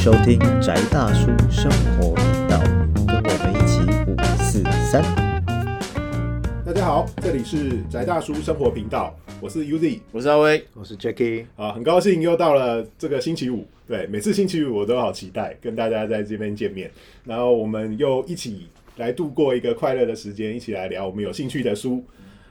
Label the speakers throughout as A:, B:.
A: 收听宅大叔生活频道，跟我们一起五四三。
B: 大家好，这里是宅大叔生活频道，我是 Uzi
C: 我是阿威，
A: 我是 Jackie，
B: 啊，很高兴又到了这个星期五。对，每次星期五我都好期待跟大家在这边见面，然后我们又一起来度过一个快乐的时间，一起来聊我们有兴趣的书。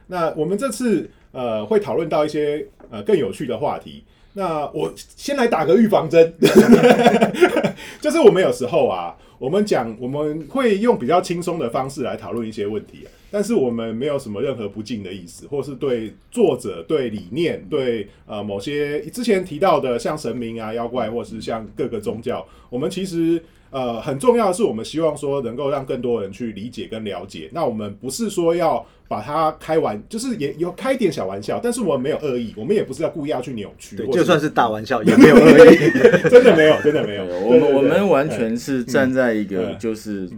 B: 那我们这次呃会讨论到一些呃更有趣的话题。那我先来打个预防针，就是我们有时候啊，我们讲我们会用比较轻松的方式来讨论一些问题，但是我们没有什么任何不敬的意思，或是对作者、对理念、对呃某些之前提到的像神明啊、妖怪，或是像各个宗教，我们其实。呃，很重要的是，我们希望说能够让更多人去理解跟了解。那我们不是说要把它开玩，就是也有开一点小玩笑，但是我们没有恶意，我们也不是要故意要去扭曲。
A: 对，就算是大玩笑也没有恶意，
B: 真的没有，真的没有。
C: 我们我们完全是站在一个就是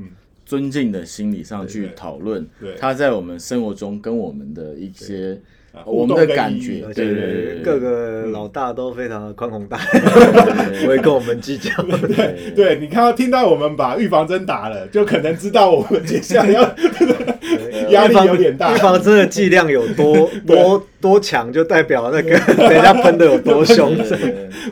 C: 尊敬的心理上去讨论，他在我们生活中跟我们的一些。我们的感觉，对对对，
A: 各个老大都非常的宽宏大量，不会 跟我们计较。
B: 对对，你看到听到我们把预防针打了，就可能知道我们接下来要 压力有点大。
A: 预防针的剂量有多多多强，就代表那个人家喷的有多凶。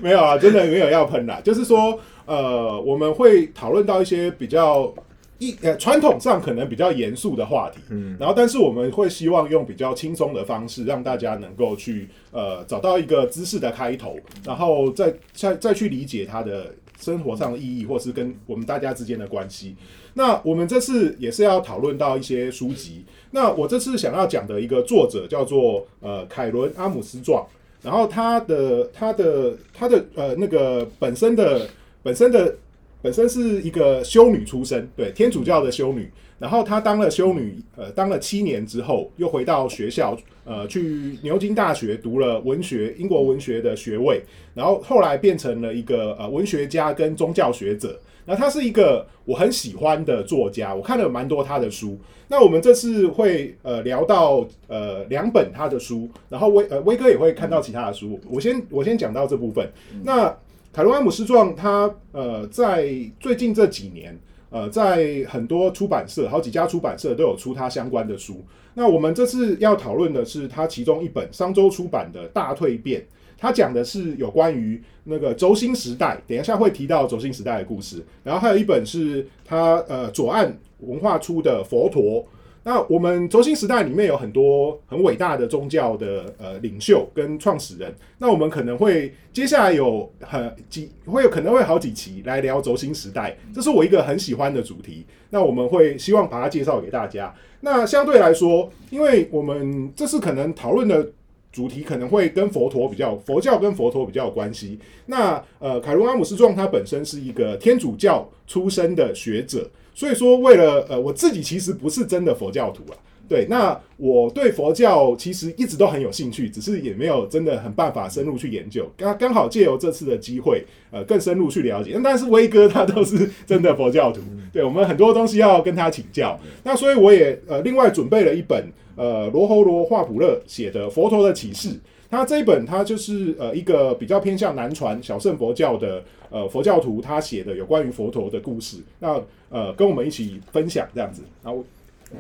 B: 没有啊，真的没有要喷啦，就是说，呃，我们会讨论到一些比较。一呃，传统上可能比较严肃的话题，嗯，然后但是我们会希望用比较轻松的方式，让大家能够去呃找到一个知识的开头，然后再再再去理解它的生活上的意义，或是跟我们大家之间的关系。那我们这次也是要讨论到一些书籍。那我这次想要讲的一个作者叫做呃凯伦阿姆斯壮，然后他的他的他的呃那个本身的本身的。本身是一个修女出身，对天主教的修女。然后她当了修女，呃，当了七年之后，又回到学校，呃，去牛津大学读了文学，英国文学的学位。然后后来变成了一个呃文学家跟宗教学者。那他是一个我很喜欢的作家，我看了蛮多他的书。那我们这次会呃聊到呃两本他的书，然后威呃威哥也会看到其他的书。我先我先讲到这部分。那凯罗安姆斯壮，他呃，在最近这几年，呃，在很多出版社，好几家出版社都有出他相关的书。那我们这次要讨论的是他其中一本商周出版的大蜕变，他讲的是有关于那个轴心时代，等一下会提到轴心时代的故事。然后还有一本是他呃左岸文化出的佛陀。那我们轴心时代里面有很多很伟大的宗教的呃领袖跟创始人，那我们可能会接下来有很几会有可能会好几期来聊轴心时代，这是我一个很喜欢的主题。那我们会希望把它介绍给大家。那相对来说，因为我们这次可能讨论的主题可能会跟佛陀比较，佛教跟佛陀比较有关系。那呃，凯伦阿姆斯壮他本身是一个天主教出身的学者。所以说，为了呃，我自己其实不是真的佛教徒啊。对，那我对佛教其实一直都很有兴趣，只是也没有真的很办法深入去研究。刚刚好借由这次的机会，呃，更深入去了解。但是威哥他都是 真的佛教徒，对我们很多东西要跟他请教。那所以我也呃另外准备了一本呃罗侯罗华普勒写的《佛陀的启示》。他这一本，他就是呃一个比较偏向南传小乘佛教的呃佛教徒，他写的有关于佛陀的故事，那呃跟我们一起分享这样子。然后，
C: 嗯，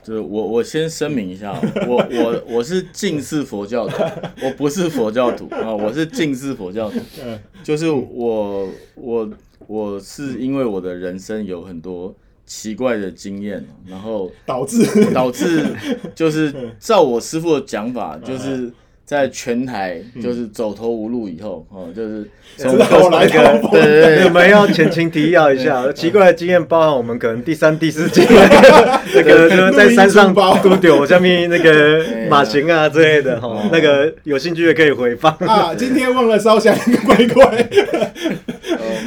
C: 就是我我先声明一下，我我我是近似佛教徒，我不是佛教徒 啊，我是近似佛教徒。就是我我我是因为我的人生有很多奇怪的经验，然后
B: 导致
C: 导致就是照我师傅的讲法，就是。在全台就是走投无路以后，哦，就是
B: 从头来个，
C: 对对对，
A: 我们要前情提要一下，奇怪的经验包含我们可能第三、第四集 那个在山上丢丢下面那个马行啊之类的，哈，那个有兴趣的可以回放。
B: 啊。今天忘了烧香 乖乖。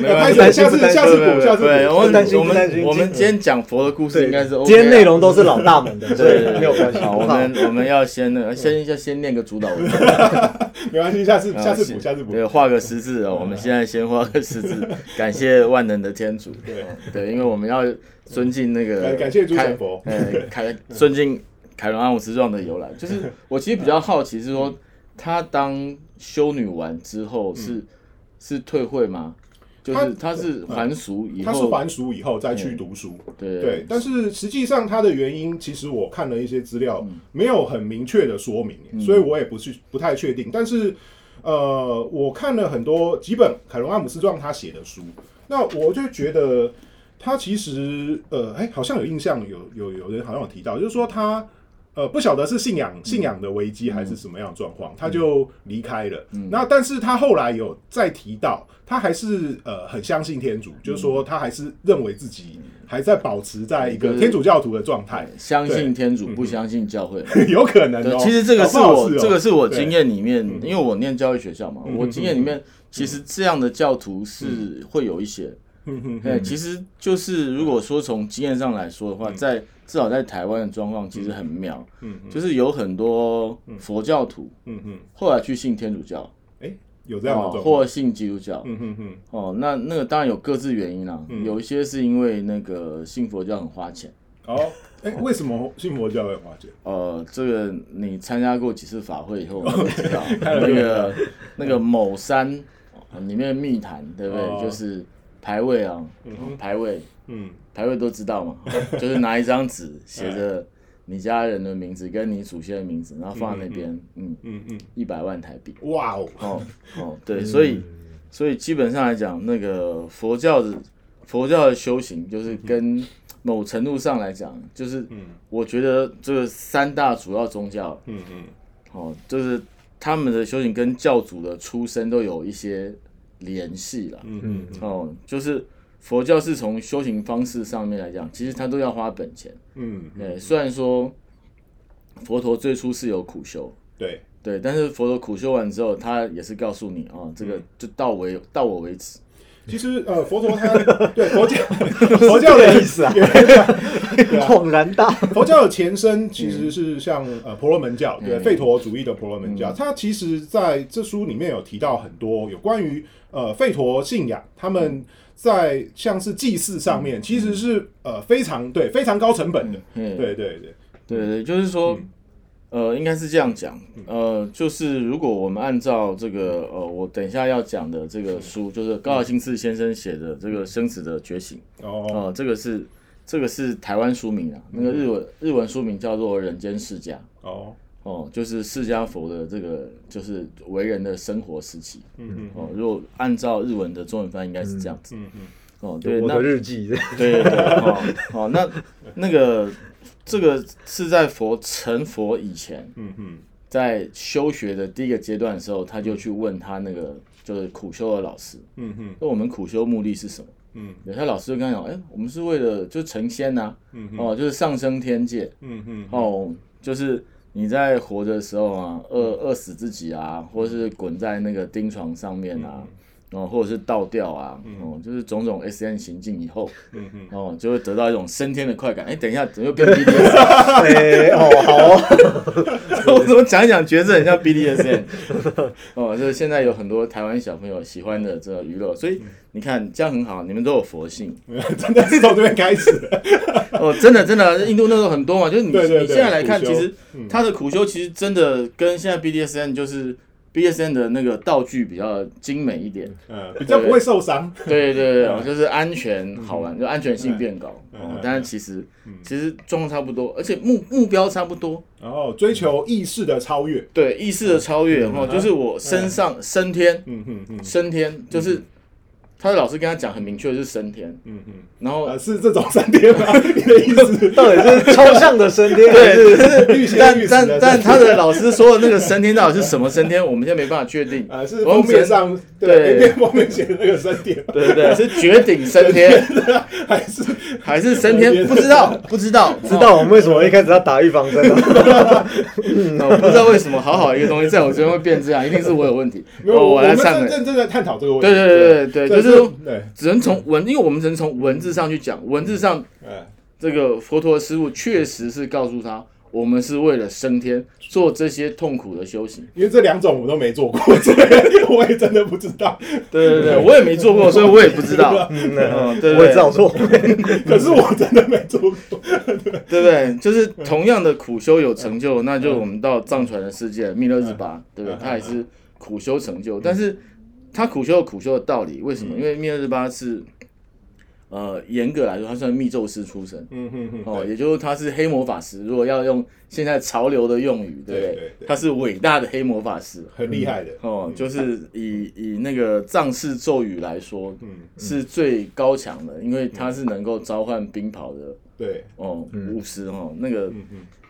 B: 没关系，下次下次补，下次
C: 对，我们我们我们今天讲佛的故事应该是，
A: 今天内容都是老大们的，对，没有关系。
C: 好，我们我们要先那个，先要先念个主导文，
B: 没关系，下次下次补，下次补，
C: 对，画个十字哦。我们现在先画个十字，感谢万能的天主，对对，因为我们要尊敬那个，
B: 感谢诸神佛，
C: 凯 尊敬凯伦阿姆斯壮的由来，就是我其实比较好奇是说，他当修女完之后是是退会吗？就是他是还俗以后，
B: 他是还俗以后再去读书，
C: 对
B: 对。但是实际上他的原因，其实我看了一些资料，没有很明确的说明，所以我也不是不太确定。但是呃，我看了很多几本凯伦阿姆斯壮他写的书，那我就觉得他其实呃，哎，好像有印象，有有有人好像有提到，就是说他。呃，不晓得是信仰信仰的危机还是什么样的状况，他就离开了。嗯。那但是他后来有再提到，他还是呃很相信天主，就是说他还是认为自己还在保持在一个天主教徒的状态，
C: 相信天主不相信教会，
B: 有可能。
C: 其实这个是我这个是我经验里面，因为我念教育学校嘛，我经验里面其实这样的教徒是会有一些。哎，其实就是如果说从经验上来说的话，在至少在台湾的状况其实很妙，嗯，就是有很多佛教徒，嗯哼，后来去信天主教，
B: 哎，有这样的
C: 或信基督教，嗯哼哼，哦，那那个当然有各自原因啦，有一些是因为那个信佛教很花钱，
B: 哦，哎，为什么信佛教会花钱？
C: 呃，这个你参加过几次法会以后 知道，那个那个某山里面密谈，对不对？就是排位啊，排位。嗯，排位都知道嘛，就是拿一张纸写着你家人的名字跟你祖先的名字，然后放在那边，嗯嗯嗯，一百万台币。哇哦，哦哦，对，所以所以基本上来讲，那个佛教的佛教的修行，就是跟某程度上来讲，就是我觉得这个三大主要宗教，嗯嗯，哦，就是他们的修行跟教主的出身都有一些联系了，嗯嗯，哦，就是。佛教是从修行方式上面来讲，其实它都要花本钱。嗯，对。虽然说佛陀最初是有苦修，
B: 对
C: 对，但是佛陀苦修完之后，他也是告诉你啊，这个就到为到我为止。
B: 其实呃，佛陀他对佛教佛教的意思啊，
A: 恍然大
B: 佛教的前身其实是像呃婆罗门教，对吠陀主义的婆罗门教，它其实在这书里面有提到很多有关于呃吠陀信仰他们。在像是祭祀上面，其实是呃非常对非常高成本的，对对对。
C: 对对，就是说，呃，应该是这样讲，呃，就是如果我们按照这个呃，我等一下要讲的这个书，就是高尔金次先生写的这个生死的觉醒，哦，这个是这个是台湾书名啊，那个日文日文书名叫做人间世家，哦。哦，就是释迦佛的这个，就是为人的生活时期。嗯嗯。哦，如果按照日文的中文翻，应该是这样子。嗯嗯。
A: 哦，对，那日记。
C: 对对对。哦哦，那那个这个是在佛成佛以前。嗯嗯。在修学的第一个阶段的时候，他就去问他那个就是苦修的老师。嗯哼。那我们苦修目的是什么？嗯。他老师就跟他讲：“哎，我们是为了就成仙呐。嗯哦，就是上升天界。嗯哼。哦，就是。你在活着的时候啊，饿饿死自己啊，或是滚在那个钉床上面啊。哦，或者是倒吊啊，哦，就是种种 S N 行径以后，哦，就会得到一种升天的快感。哎，等一下，怎么又变 B D S？
A: 哎，哦，好哦，
C: 我怎么讲一讲，觉得很像 B D S N？哦，就是现在有很多台湾小朋友喜欢的这个娱乐，所以你看这样很好，你们都有佛性，
B: 真的是从这边开始。
C: 哦，真的真的，印度那时候很多嘛，就是你你现在来看，其实他的苦修其实真的跟现在 B D S N 就是。B S N 的那个道具比较精美一点，
B: 嗯，比较不会受伤。
C: 对对对，就是安全好玩，就安全性变高。哦，但是其实其实状况差不多，而且目目标差不多。
B: 然后追求意识的超越，
C: 对意识的超越，然后就是我身上升天，嗯嗯嗯，升天就是。他的老师跟他讲很明确是升天，嗯嗯，然后
B: 是这种升天吗？你的意思？
A: 到底是抽象的升天，
C: 对，是但但但他的老师说的那个升天到底是什么升天？我们现在没办法确定。
B: 啊，是封面上对封面写的那个升天，
C: 对对对，是绝顶升天
B: 还是
C: 还是升天？不知道不知道
A: 知道我们为什么一开始要打预防针？
C: 不知道为什么好好一个东西在我这边会变这样，一定是我有问题。
B: 我来认真正在探讨这个问题。
C: 对对对对对，就是。对，只能从文，因为我们只能从文字上去讲。文字上，这个佛陀的师傅确实是告诉他，我们是为了升天做这些痛苦的修行。
B: 因为这两种我都没做过，我也真的不知道。
C: 对对对，我也没做过，所以我也不知道。嗯，对，
A: 我也知道错，
B: 可是我真的没做过，
C: 对不对？就是同样的苦修有成就，那就我们到藏传的世界，密勒日巴，对不对？他也是苦修成就，但是。他苦修有苦修的道理，为什么？因为密勒日巴是。呃，严格来说，他算密咒师出身，嗯哼哼，哦，也就是他是黑魔法师。如果要用现在潮流的用语，对不对？他是伟大的黑魔法师，
B: 很厉害的。
C: 哦，就是以以那个藏式咒语来说，嗯，是最高强的，因为他是能够召唤冰袍的，
B: 对，
C: 哦，巫师哦，那个。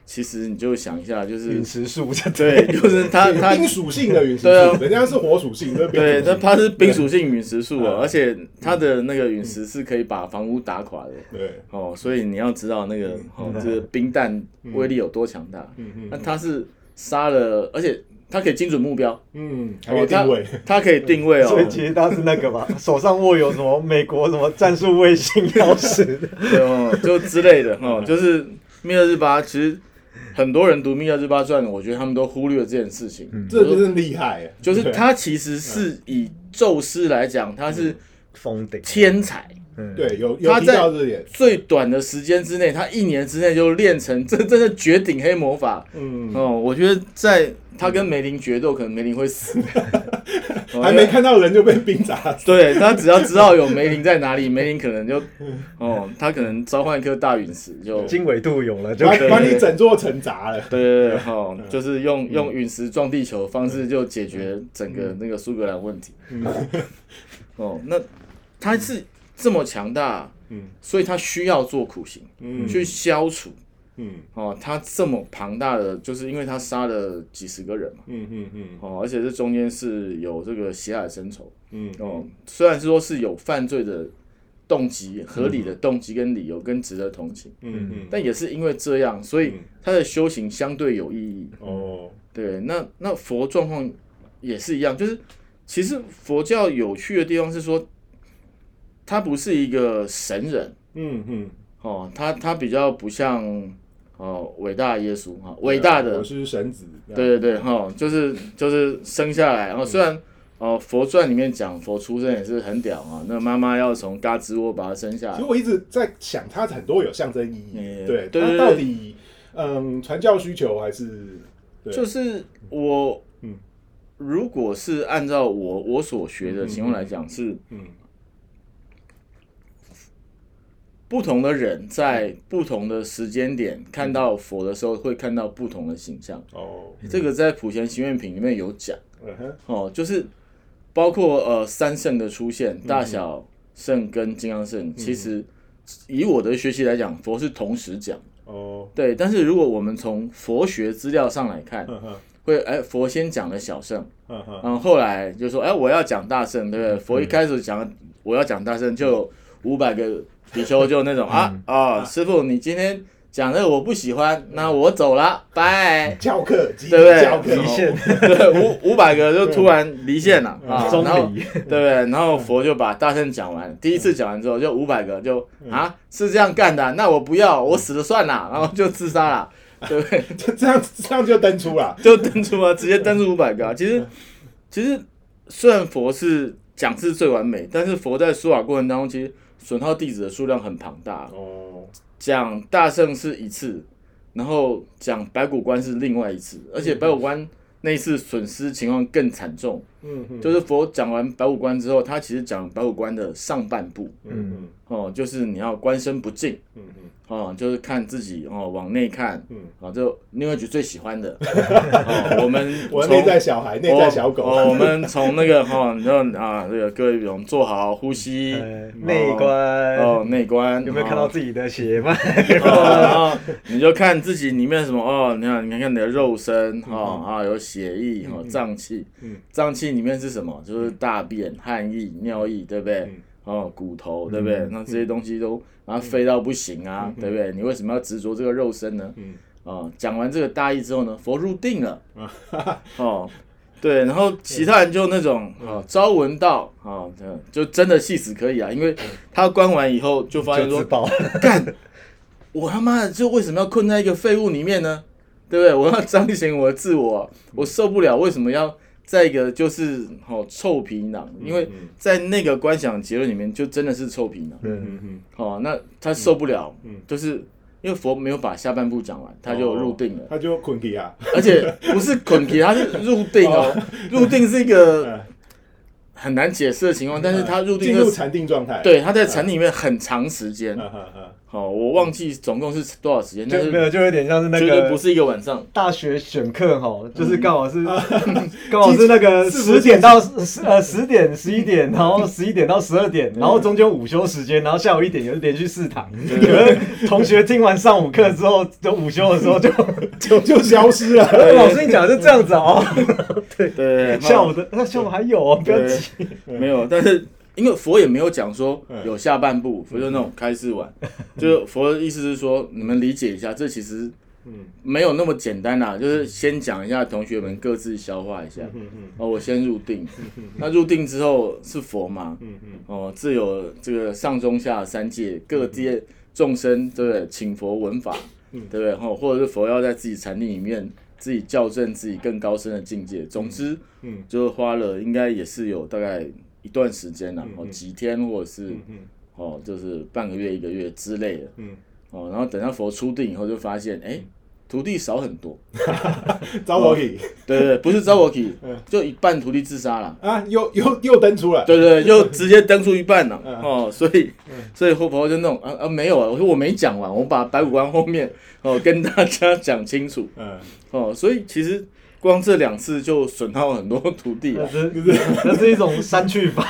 C: 其实你就想一下，就是
A: 陨石树，
C: 对，就是它它
B: 冰属性的陨石树，对啊，人家是火属性，
C: 对，那它是冰属性陨石树啊，而且它的那个陨石是可以把房屋打垮的，
B: 对，
C: 哦，所以你要知道那个哦，这个冰弹威力有多强大，嗯嗯，那它是杀了，而且它可以精准目标，
B: 嗯，可以定位，
C: 它可以定位哦，
A: 所以其实它是那个嘛，手上握有什么美国什么战术卫星钥匙，
C: 对哦，就之类的哦，就是密勒日巴其实。很多人读《密钥之八传》，我觉得他们都忽略了这件事情。
B: 这真是厉害，
C: 就是他其实是以宙斯来讲，他是
A: 封顶
C: 天才。
B: 对，有有提到这点。
C: 最短的时间之内，他一年之内就练成这真正的绝顶黑魔法。嗯哦，我觉得在他跟梅林决斗，可能梅林会死。
B: 还没看到人就被冰砸死。
C: 对他只要知道有梅林在哪里，梅林可能就 哦，他可能召唤一颗大陨石，就
A: 经纬度有了，就
B: 把你整座城砸了。
C: 对对对，哈，就是用用陨石撞地球的方式就解决整个那个苏格兰问题。哦，那他是。这么强大，嗯，所以他需要做苦行，嗯，去消除，嗯，哦，他这么庞大的，就是因为他杀了几十个人嘛，嗯嗯嗯，哦，而且这中间是有这个血海深仇，嗯，哦，虽然是说是有犯罪的动机、合理的动机跟理由跟值得同情，嗯嗯，但也是因为这样，所以他的修行相对有意义，哦，对，那那佛状况也是一样，就是其实佛教有趣的地方是说。他不是一个神人，嗯嗯，哦，他他比较不像哦伟大耶稣哈，伟大的。
B: 我是神子，
C: 对对对哈，就是就是生下来，然后虽然哦佛传里面讲佛出生也是很屌啊，那妈妈要从嘎吱窝把他生下来，
B: 其实我一直在想，他很多有象征意义，对，他到底嗯传教需求还是
C: 就是我嗯，如果是按照我我所学的情况来讲是嗯。不同的人在不同的时间点看到佛的时候，会看到不同的形象。哦，这个在普贤行愿品里面有讲。哦，就是包括呃三圣的出现，大小圣跟金刚圣，其实以我的学习来讲，佛是同时讲。哦，对，但是如果我们从佛学资料上来看，会哎佛先讲了小圣，然后后来就说哎我要讲大圣，对不对？佛一开始讲我要讲大圣，就五百个。比丘就那种啊哦，师傅，你今天讲的我不喜欢，那我走了，拜。
B: 教课，
C: 对不
B: 对？
A: 离线，
C: 对五五百个就突然离线了啊，然后对不对？然后佛就把大圣讲完，第一次讲完之后，就五百个就啊是这样干的，那我不要，我死了算了，然后就自杀了，对不对？
B: 就 这样这样就登出了，
C: 就登出了，直接登出五百个。其实其实虽然佛是讲是最完美，但是佛在说法过程当中，其实。损耗弟子的数量很庞大哦，讲大圣是一次，然后讲白骨观是另外一次，而且白骨观那一次损失情况更惨重。嗯，就是佛讲完白五关之后，他其实讲白五关的上半部。嗯嗯，哦，就是你要观身不净。嗯嗯。哦，就是看自己哦，往内看，嗯，啊，就另外一局最喜欢的，哦，我们
B: 我内在小孩，内在小狗，
C: 哦，我们从那个哈，你知道啊，这个各位我们做好呼吸，
A: 内观，
C: 哦，内观，
A: 有没有看到自己的血脉？
C: 然后你就看自己里面什么哦，你看，你看看你的肉身，哈啊，有血液，哈，脏器，嗯，脏器里面是什么？就是大便、汗液、尿液，对不对？哦，骨头，对不对？那这些东西都。然后飞到不行啊，对不对？你为什么要执着这个肉身呢？啊，讲完这个大意之后呢，佛入定了。哦，对，然后其他人就那种啊，朝闻道啊，就真的戏死可以啊，因为他关完以后就发现说，干，我他妈的就为什么要困在一个废物里面呢？对不对？我要彰显我的自我，我受不了，为什么要？再一个就是好臭皮囊，因为在那个观想结论里面，就真的是臭皮囊。嗯嗯嗯。好，那他受不了，就是因为佛没有把下半部讲完，他就入定了。
B: 他就捆皮啊！
C: 而且不是捆皮，他是入定哦。入定是一个很难解释的情况，但是他入定
B: 进入禅定状态，
C: 对，他在禅定里面很长时间。好，我忘记总共是多少时间，
A: 就没有，就有点像是那个，
C: 不是一个晚上。
A: 大学选课哈，就是刚好是 刚好是那个十点到十呃十点十一点，然后十一点到十二点，然后中间午休时间，然后下午一点有连续四堂。同学听完上午课之后，就午休的时候就
B: 就就消失了。
A: 老师你讲的是这样子哦。
C: 对对，
A: 下午的那下午还有哦，不要急。
C: 没有，但是。因为佛也没有讲说有下半部，佛就那种开示完，就是佛的意思是说，你们理解一下，这其实没有那么简单啦，就是先讲一下，同学们各自消化一下。哦，我先入定，那入定之后是佛嘛？哦，自有这个上中下三界各界众生，对不对？请佛闻法，对不对？哦，或者是佛要在自己禅定里面自己校正自己更高深的境界。总之，嗯，就花了应该也是有大概。一段时间了，哦，几天或者是，哦，就是半个月、一个月之类的，嗯。哦，然后等到佛出定以后，就发现，哎，徒弟少很多，
B: 招我起，
C: 对对，不是招我起，就一半徒弟自杀了，
B: 啊，又又又登出了，
C: 对对，又 直接登出一半了，哦，所以所以后婆就那种，啊啊，没有啊，我说我没讲完，我把白骨观后面哦跟大家讲清楚，嗯，哦，所以其实。光这两次就损耗很多徒弟
A: 啊，这是一种删去法。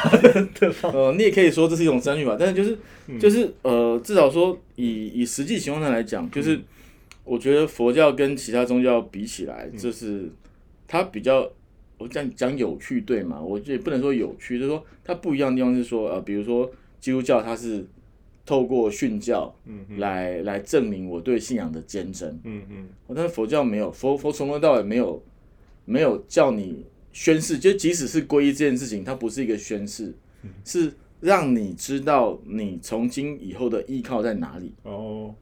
C: 呃，你也可以说这是一种删去法，但是就是就是呃，至少说以以实际情况上来讲，就是我觉得佛教跟其他宗教比起来，就是它比较我讲讲有趣对吗？我觉得不能说有趣，就是说它不一样的地方是说呃，比如说基督教它是透过训教，嗯，来来证明我对信仰的坚贞，嗯嗯，但是佛教没有，佛佛从头到尾没有。没有叫你宣誓，就即使是皈依这件事情，它不是一个宣誓，是让你知道你从今以后的依靠在哪里。哦，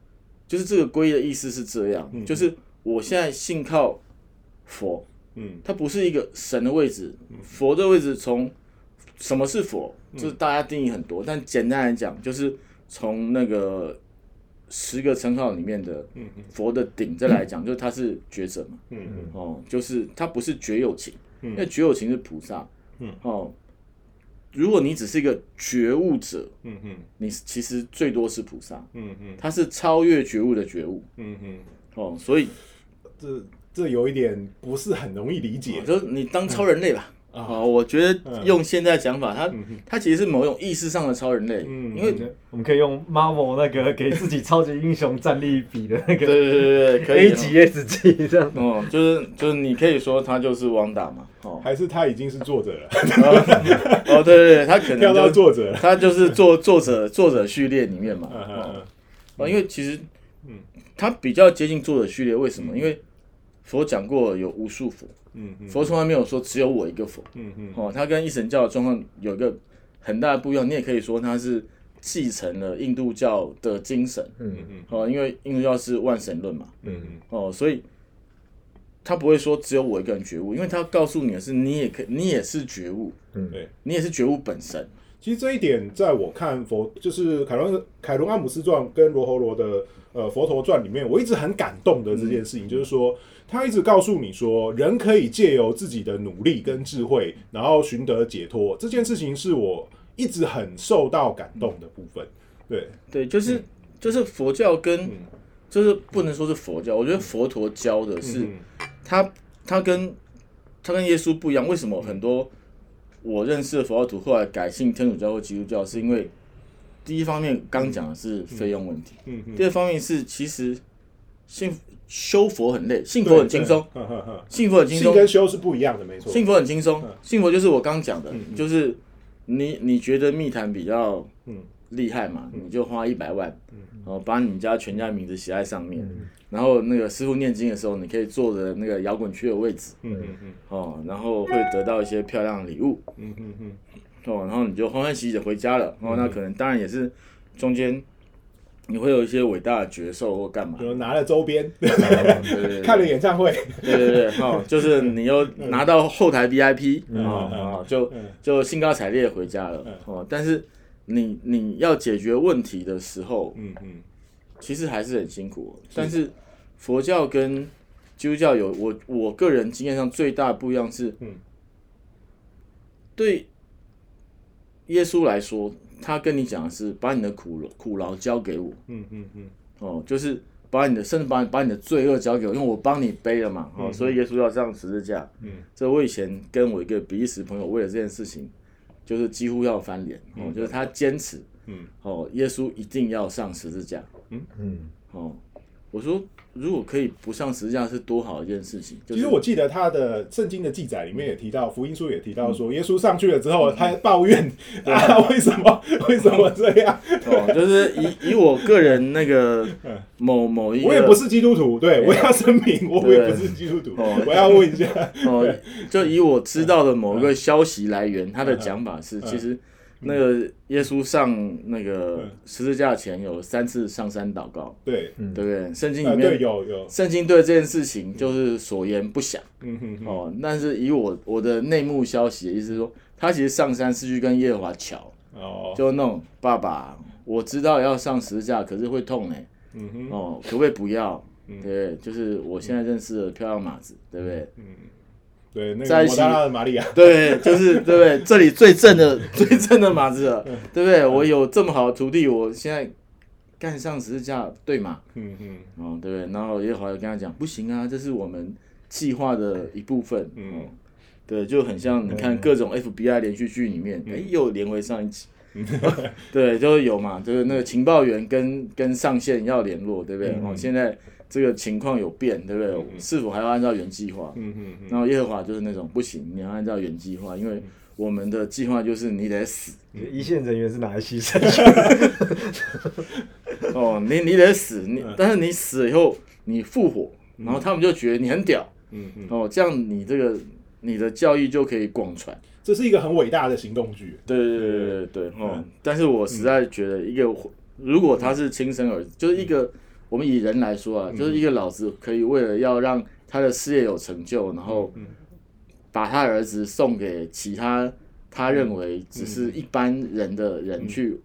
C: 就是这个皈依的意思是这样，就是我现在信靠佛，嗯，它不是一个神的位置，佛的位置从什么是佛，就是大家定义很多，但简单来讲，就是从那个。十个称号里面的佛的顶再来讲，就是他是觉者嘛，嗯嗯哦，就是他不是觉有情，因为觉有情是菩萨，嗯哦，如果你只是一个觉悟者，你其实最多是菩萨，他是超越觉悟的觉悟，哦，所以
B: 这这有一点不是很容易理解，
C: 就是你当超人类吧。啊，我觉得用现在讲法，他他其实是某种意识上的超人类，嗯因为
A: 我们可以用 Marvel 那个给自己超级英雄战力比的那个，
C: 对对对对，可以
A: A 级 S 级这样。
C: 哦，就是就是你可以说他就是汪达嘛，哦，
B: 还是他已经是作者了？
C: 哦，对对对，他可能
B: 跳到作者，
C: 他就是作作者作者序列里面嘛，哦，因为其实嗯，他比较接近作者序列，为什么？因为佛讲过有无数佛。嗯，佛从来没有说只有我一个佛。嗯嗯，哦，他跟一神教的状况有一个很大的不一样。你也可以说他是继承了印度教的精神。嗯嗯，哦，因为印度教是万神论嘛。嗯嗯，哦，所以他不会说只有我一个人觉悟，因为他告诉你的是你也可，你也是觉悟。嗯，对，你也是觉悟本身。
B: 其实这一点，在我看佛，就是凯伦凯伦阿姆斯传跟罗侯罗的呃佛陀传里面，我一直很感动的这件事情，就是说。他一直告诉你说，人可以借由自己的努力跟智慧，然后寻得解脱。这件事情是我一直很受到感动的部分。对
C: 对，就是就是佛教跟就是不能说是佛教，我觉得佛陀教的是他他跟他跟耶稣不一样。为什么很多我认识的佛教徒后来改信天主教或基督教？是因为第一方面刚讲的是费用问题，第二方面是其实信。修佛很累，信佛很轻松。信佛很轻松，
B: 跟修是不一样的，没错。
C: 信佛很轻松，信佛就是我刚讲的，就是你你觉得密谈比较厉害嘛，你就花一百万，然后把你家全家名字写在上面，然后那个师傅念经的时候，你可以坐着那个摇滚区的位置，哦，然后会得到一些漂亮的礼物，哦，然后你就欢欢喜喜的回家了。哦，那可能当然也是中间。你会有一些伟大的角色或干嘛？
B: 就拿了周边 看了演唱会，
C: 对对对，哦，就是你又 拿到后台 VIP 啊啊，就就兴高采烈回家了哦。但是你你要解决问题的时候，嗯嗯，其实还是很辛苦。但是佛教跟基督教有我我个人经验上最大不一样是，嗯，对耶稣来说，他跟你讲的是把你的苦苦劳交给我，
B: 嗯嗯嗯，
C: 哦，就是把你的甚至把把你的罪恶交给我，因为我帮你背了嘛，哦，所以耶稣要这样十字架。
B: 嗯，
C: 这我以前跟我一个比利时朋友为了这件事情，就是几乎要翻脸，哦，就是他坚持，
B: 嗯，
C: 哦，耶稣一定要上十字架，
A: 嗯，
C: 哦，我说如果可以不上十字架是多好一件事情。就是
B: 其实我记得他的圣经的记载里面也提到，福音书也提到说，耶稣上去了之后，他抱怨啊，为什么为什么这样？
C: 哦，就是以以我个人那个
B: 嗯。
C: 某某一个，
B: 我也不是基督徒，对我要声明，我也不是基督徒
C: 哦，
B: 我要问一下，
C: 哦，就以我知道的某个消息来源，他的讲法是，
B: 嗯。
C: 其实那个耶稣上那个
B: 嗯
C: 十字架前有三次上山祷告，
B: 对，
C: 对不对？圣经里面，
B: 有有，
C: 圣经对这件事情就是所言不详。
B: 嗯哼哼，
C: 哦。但是以我我的内幕消息的意思是说，他其实上山是去跟耶和华瞧，
B: 哦，
C: 就那种爸爸，我知道要上十字架，可是会痛哎，
B: 嗯哼，
C: 哦，可不可以不要？
B: 嗯。
C: 对，就是我现在认识的漂亮马子，对不对？
B: 对，那
C: 在一起
B: 个摩大拉的玛利亚，
C: 对，就是对不对？这里最正的 最正的马子了，对不对？我有这么好的徒弟，我现在干上十字架，对吗？
B: 嗯嗯
C: 哦，对不对？然后耶和华就跟他讲，不行啊，这是我们计划的一部分。
B: 嗯
C: 哦，对，就很像你看各种 FBI 连续剧里面，哎、又连回上一集。对，就是有嘛，就是那个情报员跟跟上线要联络，对不对？哦，现在这个情况有变，对不对？是否还要按照原计划？
B: 嗯嗯
C: 然后耶和华就是那种不行，你要按照原计划，因为我们的计划就是你得死。
A: 一线人员是拿来牺牲，
C: 哦，你你得死，你但是你死了以后你复活，然后他们就觉得你很屌。
B: 嗯嗯，
C: 哦，这样你这个你的教义就可以广传。
B: 这是一个很伟大的行动剧，
C: 对对对对对对哦，但是我实在觉得一个如果他是亲生儿子，就是一个我们以人来说啊，就是一个老子可以为了要让他的事业有成就，然后把他儿子送给其他他认为只是一般人的人去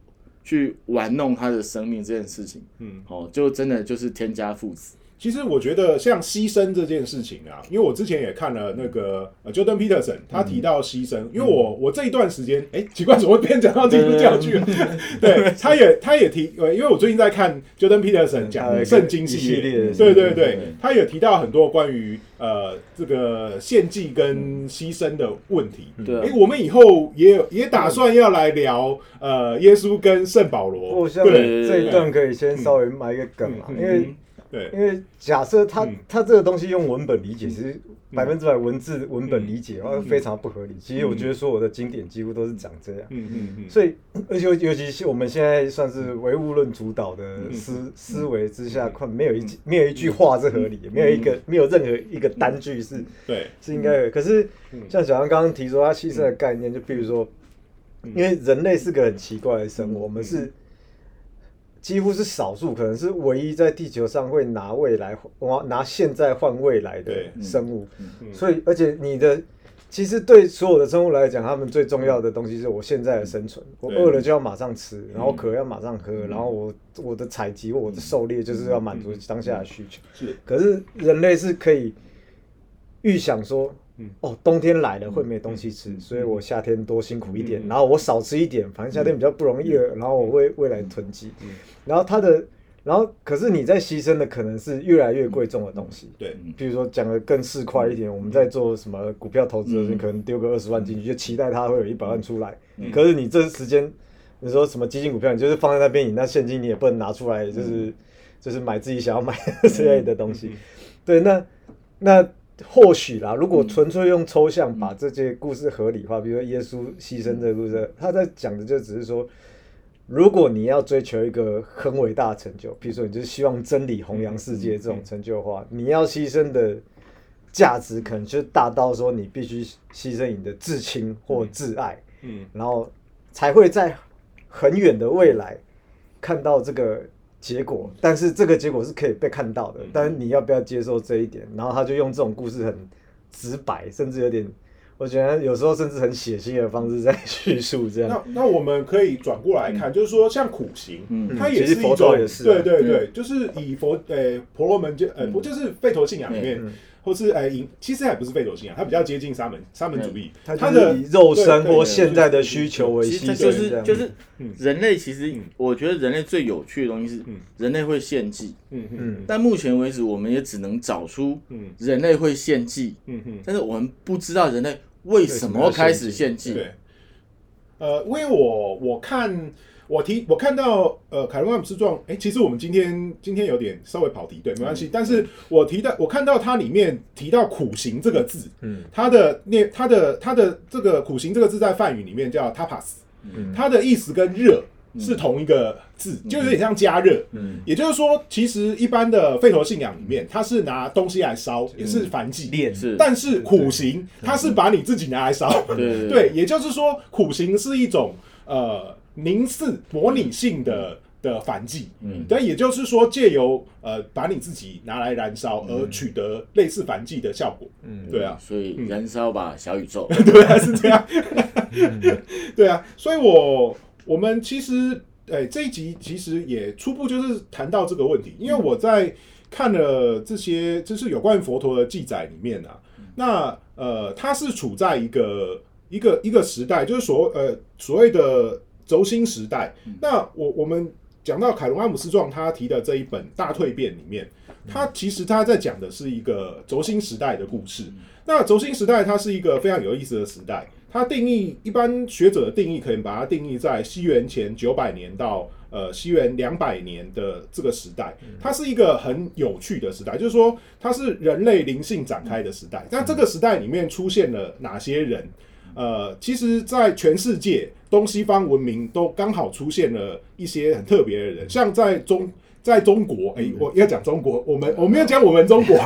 C: 去玩弄他的生命这件事情，
B: 嗯，
C: 哦，就真的就是天家父子。
B: 其实我觉得像牺牲这件事情啊，因为我之前也看了那个呃 Jordan Peterson，他提到牺牲，因为我我这一段时间，哎，奇怪怎么会变讲到基督教剧了？对，他也他也提，呃，因为我最近在看 Jordan Peterson 讲的圣经系列，
A: 列
B: 对对对，他也提到很多关于呃这个献祭跟牺牲的问题。
C: 对啊。
B: 哎，我们以后也有也打算要来聊呃耶稣跟圣保罗，
A: 我想
B: 对。
A: 这一段可以先稍微埋一个梗啊，
B: 嗯。
A: 因为
B: 对，
A: 因为假设他
B: 嗯。
A: 他这个东西用文本理解，其实百分之百文字文本理解然后非常不合理。其实我觉得说我的经典几乎都是长这样。
B: 嗯嗯嗯，
A: 所以，而且尤其是我们现在算是唯物论主导的思思维之下，快没有一句没有一句话是合理的，没有一个没有任何一个单句是
B: 对，
A: 是应该的。可是像小杨刚刚提出他牺牲的概念，就比如说，因为人类是个很奇怪的生物，我们是几乎是少数，可能是唯一在地球上会拿未来拿拿现在换未来的生物。所以，而且你的其实对所有的生物来讲，他们最重要的东西是我现在的生存。我
B: 对。
A: 饿了就要马上吃，然后渴要马上喝，然后我我的采集或我的狩猎就是要满足当下的需求。
B: 是，
A: 可是人类是可以预想说，哦，冬天来了会没东西吃，所以我夏天多辛苦一点，然后我少吃一点，反正夏天比较不容易饿，然后我会未来囤积。然后它的，然后可是你在牺牲的可能是越来越贵重的东西。
B: 对，
A: 比如说讲的更市侩一点，我们在做什么股票投资的时候，你可能丢个二十万进去，就期待它会有一百万出来。可是你这时间，你说什么基金股票，你就是放在那边，你那现金你也不能拿出来，就是就是买自己想要买之类的东西。对，那那或许啦，如果纯粹用抽象把这些故事合理化，比如说耶稣牺牲这个故事，他在讲的就只是说。如果你要追求一个很伟大的成就，比如说你就是希望真理弘扬世界这种成就的话，你要牺牲的价值可能就大到说你必须牺牲你的至亲或挚爱，
B: 嗯。
A: 然后才会在很远的未来看到这个结果。但是这个结果是可以被看到的，但是你要不要接受这一点？然后他就用这种故事很直白，甚至有点。我觉得有时候甚至很血腥的方式在叙述这样。
B: 那那我们可以转过来看，就是说像苦行，
C: 嗯
B: 它也是一种对对对，就是以佛呃婆罗门就呃不就是吠陀信仰里面
A: 嗯
B: 或是哎，其实还不是费陀信仰，它比较接近沙门沙门主义。
A: 它的肉身或现在的需求为牺牲，
C: 就是就是人类其实我觉得人类最有趣的东西是人类会献祭。嗯嗯。但目前为止，我们也只能找出人类会献祭。嗯嗯。但是我们不知道人类为什么开始献祭。
B: 对。呃，因为我我看。我提我看到呃凯伦·阿姆斯壮，哎，其实我们今天今天有点稍微跑题，对，没关系。但是我提到我看到它里面提到苦行这个字，嗯，它的念它的它的这个苦行这个字在梵语里面叫 tapas，嗯，它的意思跟热是同一个字，就有点像加热，嗯，也就是说，其实一般的吠陀信仰里面，它是拿东西来烧，也是梵祭，
C: 是，
B: 但是苦行它是把你自己拿来烧，
C: 对。
B: 对，也就是说，苦行是一种呃。凝视模拟性的的反击，嗯，但也就是说，借由呃把你自己拿来燃烧，而取得类似反击的效果，嗯，对啊，
C: 所以燃烧吧小宇宙，
B: 对啊，是这样，对啊，所以我我们其实，哎，这一集其实也初步就是谈到这个问题，因为我在看了这些就是有关于佛陀的记载里面啊，那呃，他是处在一个一个一个时代，就是所呃所谓的。轴心时代，那我我们讲到凯隆阿姆斯壮他提的这一本《大蜕变》里面，他其实他在讲的是一个轴心时代的故事。那轴心时代它是一个非常有意思的时代，它定义一般学者的定义可以把它定义在西元前九百年到呃西元两百年的这个时代，它是一个很有趣的时代，就是说它是人类灵性展开的时代。那这个时代里面出现了哪些人？呃，其实，在全世界东西方文明都刚好出现了一些很特别的人，像在中在中国，哎，我要讲中国，我们我们要讲我们中国，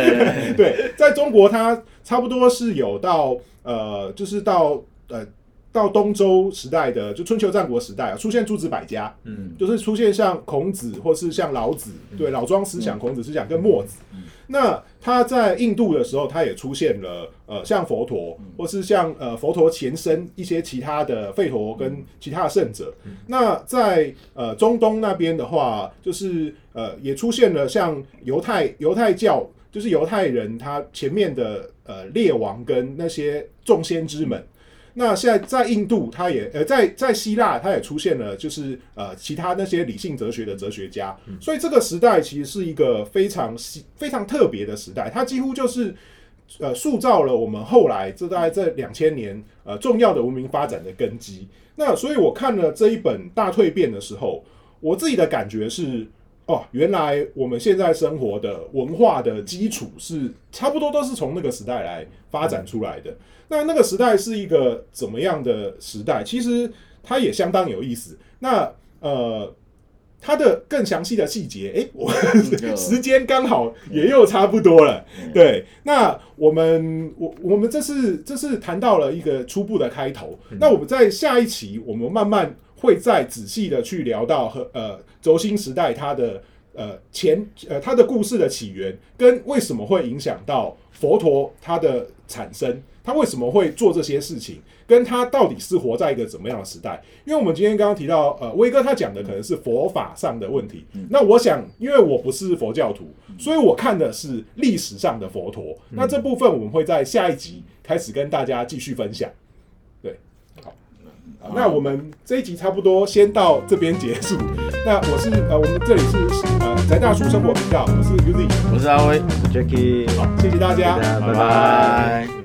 B: 对，在中国，它差不多是有到呃，就是到呃。到东周时代的，就春秋战国时代啊，出现诸子百家，嗯，就是出现像孔子或是像老子，对老庄思想、孔子思想跟墨子。那他在印度的时候，他也出现了，呃，像佛陀，或是像呃佛陀前身一些其他的吠陀跟其他的圣者。那在呃中东那边的话，就是呃也出现了像犹太犹太教，就是犹太人他前面的呃列王跟那些众先知们。那现在在印度，它也呃在在希腊，它也出现了，就是呃其他那些理性哲学的哲学家，所以这个时代其实是一个非常非常特别的时代，它几乎就是呃塑造了我们后来这大概这两千年呃重要的文明发展的根基。那所以我看了这一本大蜕变的时候，我自己的感觉是。哦，原来我们现在生活的文化的基础是差不多都是从那个时代来发展出来的。那那个时代是一个怎么样的时代？其实它也相当有意思。那呃，它的更详细的细节，哎，我 时间刚好也又差不多了。对，那我们我我们这次这次谈到了一个初步的开头。那我们在下一期，我们慢慢。会再仔细的去聊到和呃轴心时代它的呃前呃它的故事的起源，跟为什么会影响到佛陀它的产生，他为什么会做这些事情，跟他到底是活在一个怎么样的时代？因为我们今天刚刚提到呃威哥他讲的可能是佛法上的问题，那我想因为我不是佛教徒，所以我看的是历史上的佛陀。那这部分我们会在下一集开始跟大家继续分享。那我们这一集差不多先到这边结束。那我是呃，我们这里是呃宅大叔生活频道，我是 Uzi，
C: 我是阿威，
A: 我是 Jacky，
B: 好，谢谢大家，
C: 拜拜。